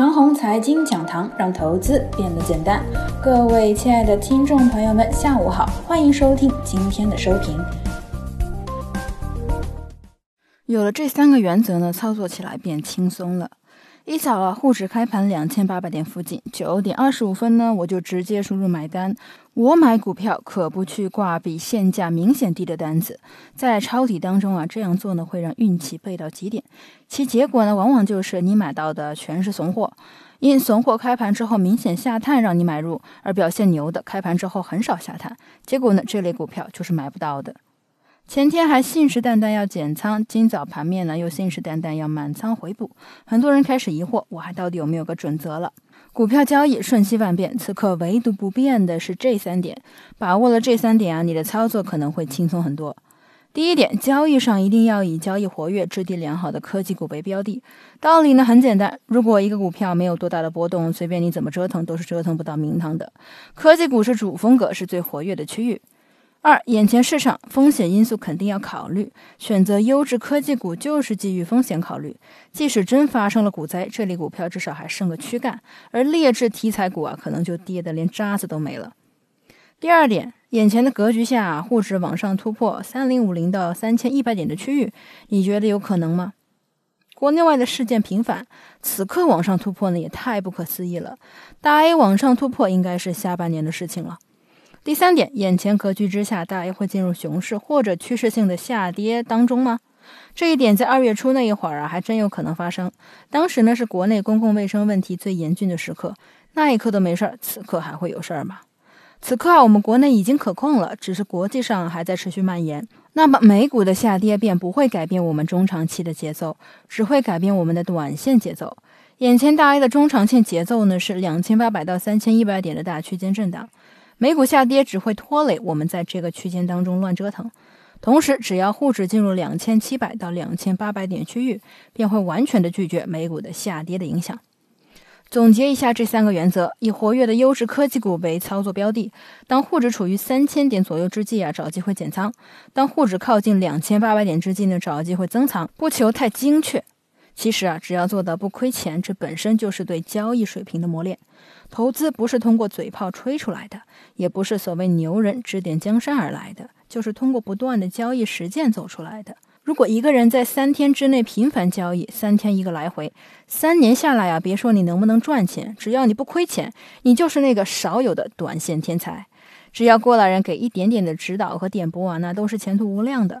长虹财经讲堂，让投资变得简单。各位亲爱的听众朋友们，下午好，欢迎收听今天的收评。有了这三个原则呢，操作起来变轻松了。一早啊，沪指开盘两千八百点附近，九点二十五分呢，我就直接输入买单。我买股票可不去挂比现价明显低的单子。在抄底当中啊，这样做呢会让运气背到极点，其结果呢往往就是你买到的全是怂货。因怂货开盘之后明显下探让你买入，而表现牛的开盘之后很少下探，结果呢这类股票就是买不到的。前天还信誓旦旦要减仓，今早盘面呢又信誓旦旦要满仓回补，很多人开始疑惑，我还到底有没有个准则了？股票交易瞬息万变，此刻唯独不变的是这三点，把握了这三点啊，你的操作可能会轻松很多。第一点，交易上一定要以交易活跃、质地良好的科技股为标的。道理呢很简单，如果一个股票没有多大的波动，随便你怎么折腾都是折腾不到名堂的。科技股是主风格，是最活跃的区域。二，眼前市场风险因素肯定要考虑，选择优质科技股就是基于风险考虑。即使真发生了股灾，这类股票至少还剩个躯干，而劣质题材股啊，可能就跌得连渣子都没了。第二点，眼前的格局下，沪指往上突破三零五零到三千一百点的区域，你觉得有可能吗？国内外的事件频繁，此刻往上突破呢，也太不可思议了。大 A 往上突破，应该是下半年的事情了。第三点，眼前格局之下，大 A 会进入熊市或者趋势性的下跌当中吗？这一点在二月初那一会儿啊，还真有可能发生。当时呢是国内公共卫生问题最严峻的时刻，那一刻都没事儿，此刻还会有事儿吗？此刻啊，我们国内已经可控了，只是国际上还在持续蔓延。那么美股的下跌便不会改变我们中长期的节奏，只会改变我们的短线节奏。眼前大 A 的中长线节奏呢是两千八百到三千一百点的大区间震荡。美股下跌只会拖累我们在这个区间当中乱折腾，同时只要沪指进入两千七百到两千八百点区域，便会完全的拒绝美股的下跌的影响。总结一下这三个原则：以活跃的优质科技股为操作标的，当沪指处于三千点左右之际啊，找机会减仓；当沪指靠近两千八百点之际呢，找机会增仓，不求太精确。其实啊，只要做到不亏钱，这本身就是对交易水平的磨练。投资不是通过嘴炮吹出来的，也不是所谓牛人指点江山而来的，就是通过不断的交易实践走出来的。如果一个人在三天之内频繁交易，三天一个来回，三年下来啊，别说你能不能赚钱，只要你不亏钱，你就是那个少有的短线天才。只要过来人给一点点的指导和点拨啊，那都是前途无量的。